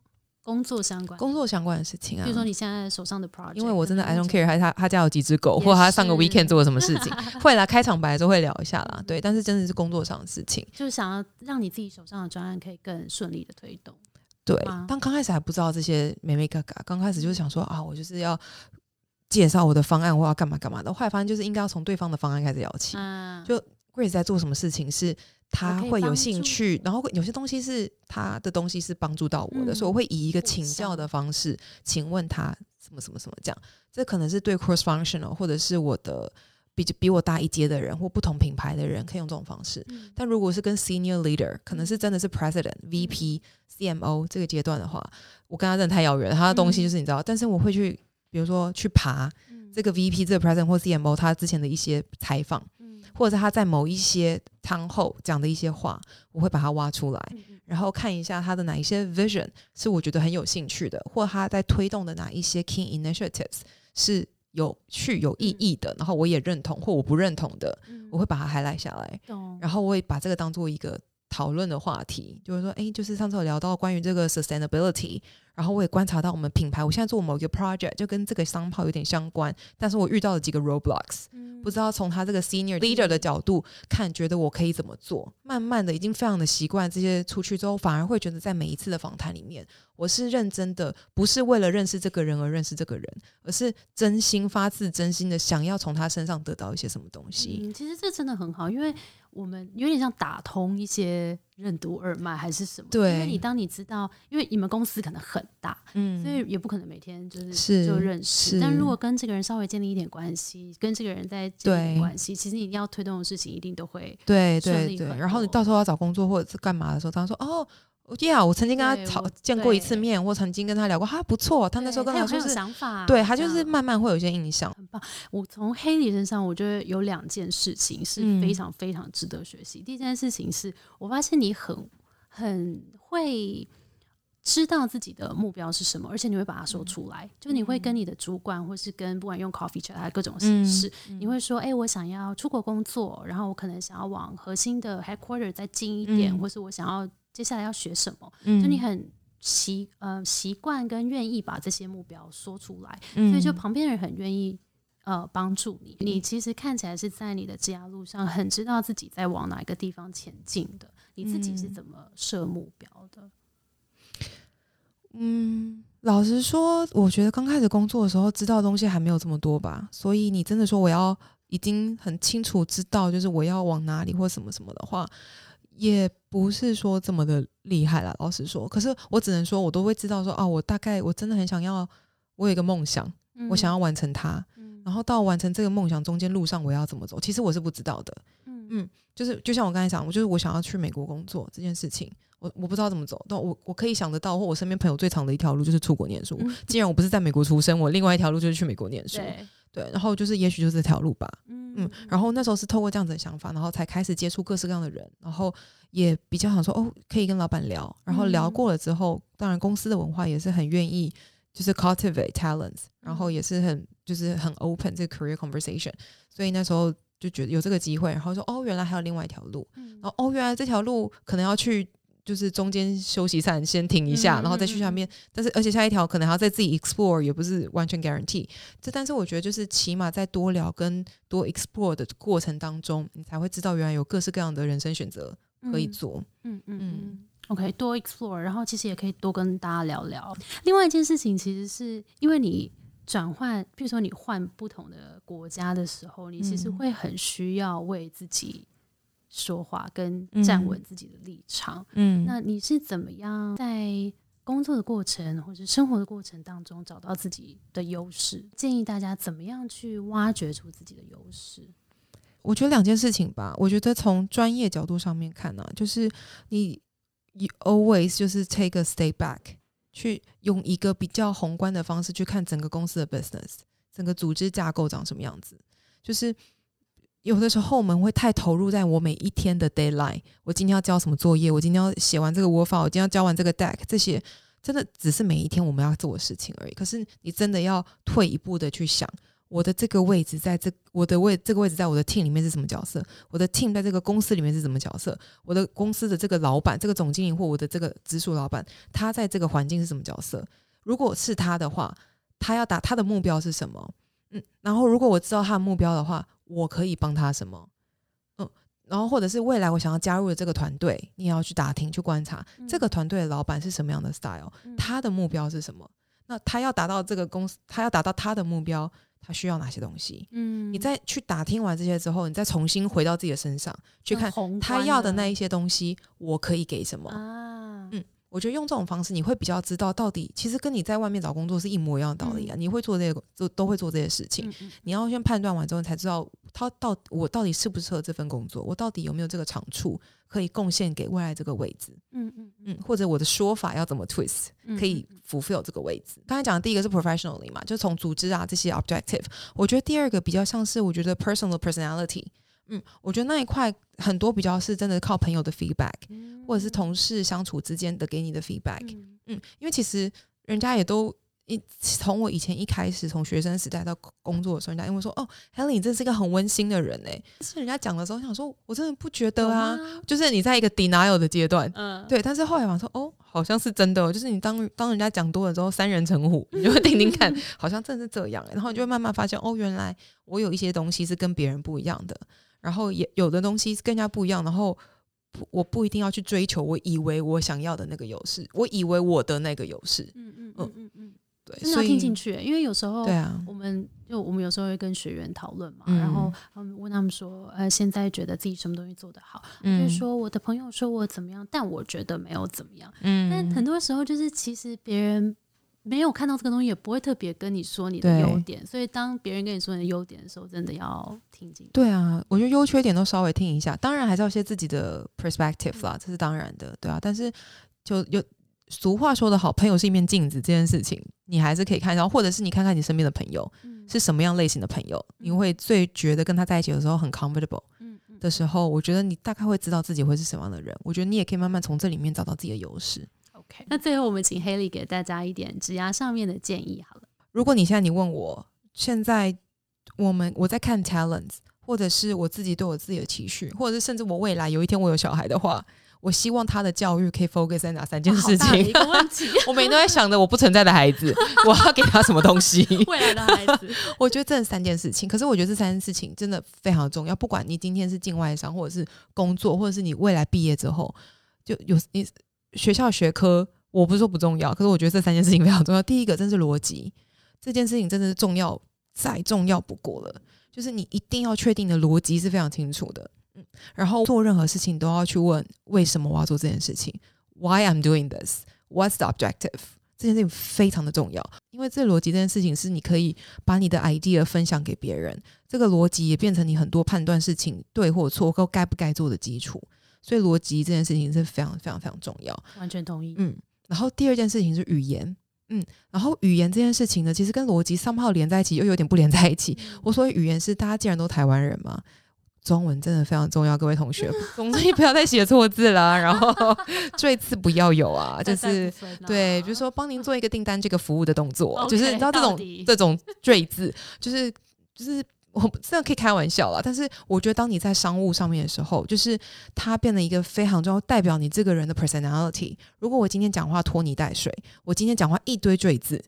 工作相关？工作相关的事情啊，比如说你现在手上的 project。因为我真的 I don't care，还他他家有几只狗，或者他上个 weekend 做了什么事情，会来开场白的时候会聊一下啦。对，但是真的是工作上的事情，就是想要让你自己手上的专案可以更顺利的推动。对，但刚开始还不知道这些美美嘎嘎，刚开始就是想说啊，我就是要介绍我的方案，我要干嘛干嘛的。后来发现就是应该要从对方的方案开始聊起。就 Grace 在做什么事情是他会有兴趣，然后有些东西是他的东西是帮助到我的，所以我会以一个请教的方式，请问他什么什么什么这样。这可能是对 cross functional 或者是我的。比比我大一阶的人或不同品牌的人可以用这种方式，但如果是跟 senior leader，可能是真的是 president、VP、CMO 这个阶段的话，我跟他真的太遥远了。他的东西就是你知道，但是我会去，比如说去爬这个 VP、这个 president 或 CMO 他之前的一些采访，或者是他在某一些汤后讲的一些话，我会把它挖出来，然后看一下他的哪一些 vision 是我觉得很有兴趣的，或他在推动的哪一些 key initiatives 是。有趣有意义的，然后我也认同或我不认同的，我会把它 highlight 下来，然后我会把这个当做一个讨论的话题，就是说，哎，就是上次有聊到关于这个 sustainability。然后我也观察到我们品牌，我现在做某一个 project 就跟这个商炮有点相关，但是我遇到了几个 roadblocks，不知道从他这个 senior leader 的角度看，觉得我可以怎么做。慢慢的，已经非常的习惯这些出去之后，反而会觉得在每一次的访谈里面，我是认真的，不是为了认识这个人而认识这个人，而是真心发自真心的想要从他身上得到一些什么东西。嗯，其实这真的很好，因为。我们有点像打通一些任督二脉还是什么？对，因为你当你知道，因为你们公司可能很大，嗯，所以也不可能每天就是就认识。但如果跟这个人稍微建立一点关系，跟这个人在建立关系，其实你要推动的事情一定都会对对对。然后你到时候要找工作或者是干嘛的时候，他说哦。Yeah，我曾经跟他吵见过一次面，我曾经跟他聊过，他不错。他那时候跟我说是，对他就是慢慢会有一些印象。很棒。我从黑里身上，我觉得有两件事情是非常非常值得学习。第一件事情是我发现你很很会知道自己的目标是什么，而且你会把它说出来。就你会跟你的主管，或是跟不管用 coffee chat 各种形式，你会说：“哎，我想要出国工作，然后我可能想要往核心的 headquarter 再近一点，或是我想要。”接下来要学什么？就你很习呃习惯跟愿意把这些目标说出来，所以就旁边人很愿意呃帮助你。你其实看起来是在你的职涯路上很知道自己在往哪一个地方前进的。你自己是怎么设目标的？嗯，老实说，我觉得刚开始工作的时候，知道的东西还没有这么多吧。所以你真的说我要已经很清楚知道，就是我要往哪里或什么什么的话，也不是说这么的厉害了。老实说，可是我只能说，我都会知道说，啊，我大概我真的很想要，我有一个梦想，我想要完成它。然后到完成这个梦想中间路上，我要怎么走？其实我是不知道的。嗯，就是就像我刚才讲，我就是我想要去美国工作这件事情。我我不知道怎么走，但我我可以想得到，或我身边朋友最长的一条路就是出国念书。既然我不是在美国出生，我另外一条路就是去美国念书。对，然后就是也许就是这条路吧。嗯，然后那时候是透过这样子的想法，然后才开始接触各式各样的人，然后也比较想说哦，可以跟老板聊。然后聊过了之后，当然公司的文化也是很愿意，就是 cultivate talents，然后也是很就是很 open 这个 career conversation。所以那时候就觉得有这个机会，然后说哦，原来还有另外一条路。然后哦，原来这条路可能要去。就是中间休息站先停一下，然后再去下面。但是而且下一条可能还要再自己 explore，也不是完全 guarantee。这但是我觉得就是起码在多聊跟多 explore 的过程当中，你才会知道原来有各式各样的人生选择可以做。嗯嗯嗯。OK，多 explore，然后其实也可以多跟大家聊聊。另外一件事情，其实是因为你转换，比如说你换不同的国家的时候，你其实会很需要为自己。说话跟站稳自己的立场，嗯，那你是怎么样在工作的过程或者生活的过程当中找到自己的优势？建议大家怎么样去挖掘出自己的优势？我觉得两件事情吧。我觉得从专业角度上面看呢，就是你 always 就是 take a step back，去用一个比较宏观的方式去看整个公司的 business，整个组织架构长什么样子，就是。有的时候我们会太投入在我每一天的 deadline，我今天要交什么作业，我今天要写完这个 w o r k f i l e 我今天要交完这个 deck，这些真的只是每一天我们要做的事情而已。可是你真的要退一步的去想，我的这个位置在这，我的位这个位置在我的 team 里面是什么角色？我的 team 在这个公司里面是什么角色？我的公司的这个老板、这个总经理或我的这个直属老板，他在这个环境是什么角色？如果是他的话，他要达他的目标是什么？嗯，然后如果我知道他的目标的话。我可以帮他什么？嗯，然后或者是未来我想要加入的这个团队，你也要去打听、去观察这个团队的老板是什么样的 style，他的目标是什么？那他要达到这个公司，他要达到他的目标，他需要哪些东西？嗯，你再去打听完这些之后，你再重新回到自己的身上去看他要的那一些东西，我可以给什么？我觉得用这种方式，你会比较知道到底其实跟你在外面找工作是一模一样的道理啊。你会做这些，都都会做这些事情。你要先判断完之后，才知道他到我到底适不适合这份工作，我到底有没有这个长处可以贡献给未来这个位置。嗯嗯嗯，或者我的说法要怎么 twist 可以 fulfill 这个位置。刚才讲的第一个是 professionally 嘛，就从组织啊这些 objective。我觉得第二个比较像是我觉得 personal personality。嗯，我觉得那一块很多比较是真的靠朋友的 feedback，或者是同事相处之间的给你的 feedback。嗯，因为其实人家也都一从我以前一开始从学生时代到工作的时候，人家因为说哦，Helen 你真是一个很温馨的人哎，是人家讲的时候想说，我真的不觉得啊，就是你在一个 denial 的阶段，嗯，对，但是后来我说哦，好像是真的，就是你当当人家讲多了之后，三人成虎，你就会听听看，好像真的是这样，然后你就会慢慢发现哦，原来我有一些东西是跟别人不一样的。然后也有的东西更加不一样，然后我不一定要去追求我以为我想要的那个优势，我以为我的那个优势，嗯嗯嗯嗯嗯，对，真的要听进去，因为有时候，对啊，我们就我们有时候会跟学员讨论嘛，然后嗯问他们说，呃，现在觉得自己什么东西做得好，就是说我的朋友说我怎么样，但我觉得没有怎么样，嗯，但很多时候就是其实别人。没有看到这个东西，也不会特别跟你说你的优点。所以当别人跟你说你的优点的时候，真的要听进去。对啊，我觉得优缺点都稍微听一下，当然还是要些自己的 perspective 啦，这是当然的，对啊。但是就有俗话说的好，朋友是一面镜子，这件事情你还是可以看，到或者是你看看你身边的朋友是什么样类型的朋友，你会最觉得跟他在一起的时候很 comfortable 的时候，我觉得你大概会知道自己会是什么样的人。我觉得你也可以慢慢从这里面找到自己的优势。那最后，我们请 Haley 给大家一点指压上面的建议。好了，如果你现在你问我，现在我们我在看 talents，或者是我自己对我自己的期许，或者是甚至我未来有一天我有小孩的话，我希望他的教育可以 focus 在哪三件事情？好大的一个问题，我每天都在想着我不存在的孩子，我要给他什么东西？未来的孩子，我觉得这三件事情，可是我觉得这三件事情真的非常重要。不管你今天是境外商，或者是工作，或者是你未来毕业之后，就有你学校学科，我不是说不重要，可是我觉得这三件事情非常重要。第一个，真是逻辑，这件事情真的是重要，再重要不过了。就是你一定要确定的逻辑是非常清楚的，嗯，然后做任何事情都要去问为什么我要做这件事情，Why I'm doing this? What's the objective? 这件事情非常的重要，因为这逻辑这件事情是你可以把你的 idea 分享给别人，这个逻辑也变成你很多判断事情对或错或该不该做的基础，所以逻辑这件事情是非常非常非常重要。完全同意。嗯，然后第二件事情是语言，嗯，然后语言这件事情呢，其实跟逻辑 somehow 连在一起，又有点不连在一起。我所谓语言是，大家既然都台湾人嘛，中文真的非常重要，各位同学，总之不要再写错字了，然后 赘字不要有啊，就是对，比如说帮您做一个订单这个服务的动作，就是你知道这种这种赘字，就是就是。我真的可以开玩笑啦，但是我觉得当你在商务上面的时候，就是它变得一个非常重要，代表你这个人的 personality。如果我今天讲话拖泥带水，我今天讲话一堆赘字，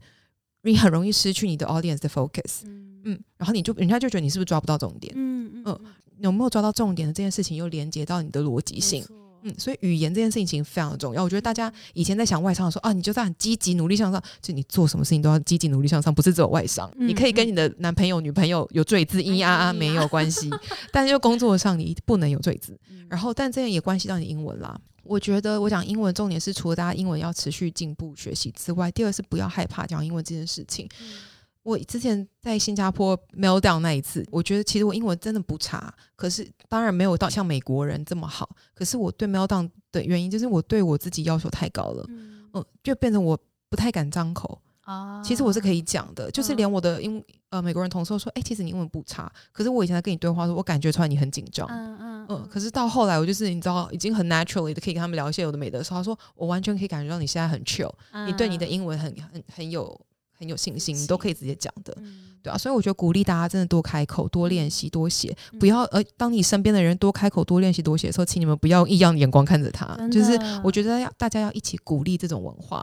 你很容易失去你的 audience 的 focus。嗯，然后你就人家就觉得你是不是抓不到重点？嗯嗯，有没有抓到重点的这件事情，又连接到你的逻辑性。嗯，所以语言这件事情非常的重要。我觉得大家以前在想外商的时候啊，你就在很积极努力向上，就你做什么事情都要积极努力向上，不是只有外商。你可以跟你的男朋友、女朋友有赘字，咿呀啊没有关系，但是就工作上你不能有赘字。然后，但这样也关系到你英文啦。我觉得我讲英文重点是，除了大家英文要持续进步学习之外，第二是不要害怕讲英文这件事情。我之前在新加坡 meltdown 那一次，我觉得其实我英文真的不差，可是当然没有到像美国人这么好。可是我对 meltdown 的原因就是我对我自己要求太高了，嗯，就变成我不太敢张口。啊，其实我是可以讲的，就是连我的英呃美国人同事说，哎，其实你英文不差。可是我以前在跟你对话的时候，我感觉出来你很紧张。嗯嗯嗯。可是到后来，我就是你知道，已经很 naturally 的可以跟他们聊一些有的没的时候，他说我完全可以感觉到你现在很 chill，你对你的英文很很很有。很有信心，你都可以直接讲的，对啊，所以我觉得鼓励大家真的多开口、多练习、多写，不要呃，当你身边的人多开口、多练习、多写的时候，请你们不要异样的眼光看着他。就是我觉得要大家要一起鼓励这种文化，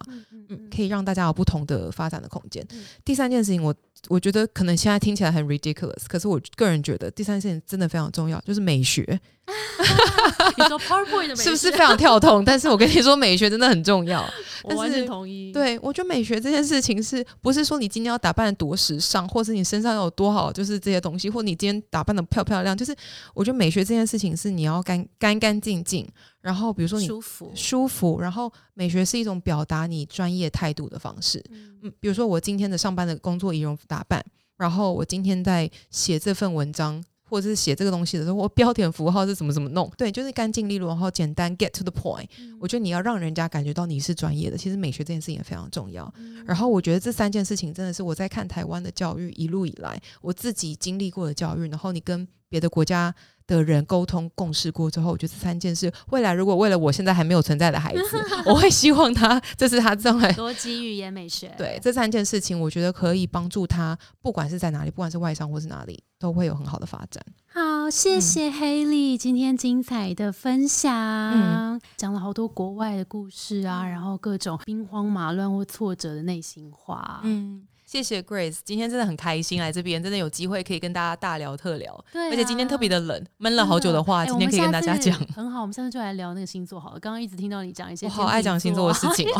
嗯，可以让大家有不同的发展的空间。第三件事情，我我觉得可能现在听起来很 ridiculous，可是我个人觉得第三件事情真的非常重要，就是美学。你说 PowerPoint 的美学是不是非常跳痛？但是我跟你说，美学真的很重要。我完全同意。对，我觉得美学这件事情，是不是说你今天要打扮的多时尚，或是你身上有多好，就是这些东西，或你今天打扮的漂漂亮，就是我觉得美学这件事情是你要干干干净净，然后比如说你舒服舒服，然后美学是一种表达你专业态度的方式。嗯，比如说我今天的上班的工作仪容打扮，然后我今天在写这份文章。或者是写这个东西的时候，我标点符号是怎么怎么弄？对，就是干净利落，然后简单，get to the point。我觉得你要让人家感觉到你是专业的，其实美学这件事情也非常重要。然后我觉得这三件事情真的是我在看台湾的教育一路以来，我自己经历过的教育，然后你跟别的国家。的人沟通共事过之后，我觉得这三件事，未来如果为了我现在还没有存在的孩子，我会希望他，这是他将来逻辑语言美学。对这三件事情，我觉得可以帮助他，不管是在哪里，不管是外商或是哪里，都会有很好的发展。好，谢谢黑莉今天精彩的分享，讲了好多国外的故事啊，然后各种兵荒马乱或挫折的内心话。嗯。谢谢 Grace，今天真的很开心来这边，真的有机会可以跟大家大聊特聊。对，而且今天特别的冷，闷了好久的话，今天可以跟大家讲。很好，我们下次就来聊那个星座好了。刚刚一直听到你讲一些，我好爱讲星座的事情哦，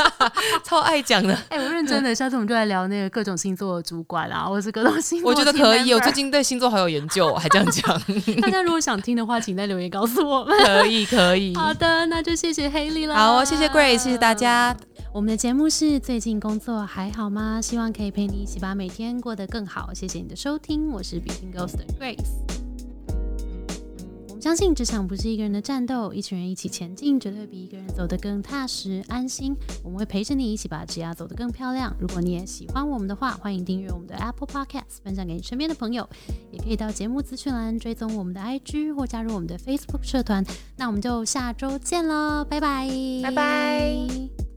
超爱讲的。哎，我认真的，下次我们就来聊那个各种星座的主管啊，或是各种星座。我觉得可以，我最近对星座好有研究，还这样讲。大家如果想听的话，请在留言告诉我们。可以，可以。好的，那就谢谢黑莉了。好，谢谢 Grace，谢谢大家。我们的节目是最近工作还好吗？希望可以陪你一起把每天过得更好。谢谢你的收听，我是 Between Ghost 的 Grace。我们相信职场不是一个人的战斗，一群人一起前进，绝对比一个人走得更踏实安心。我们会陪着你一起把职涯走得更漂亮。如果你也喜欢我们的话，欢迎订阅我们的 Apple Podcast，分享给你身边的朋友，也可以到节目资讯栏追踪我们的 IG 或加入我们的 Facebook 社团。那我们就下周见喽，拜拜，拜拜。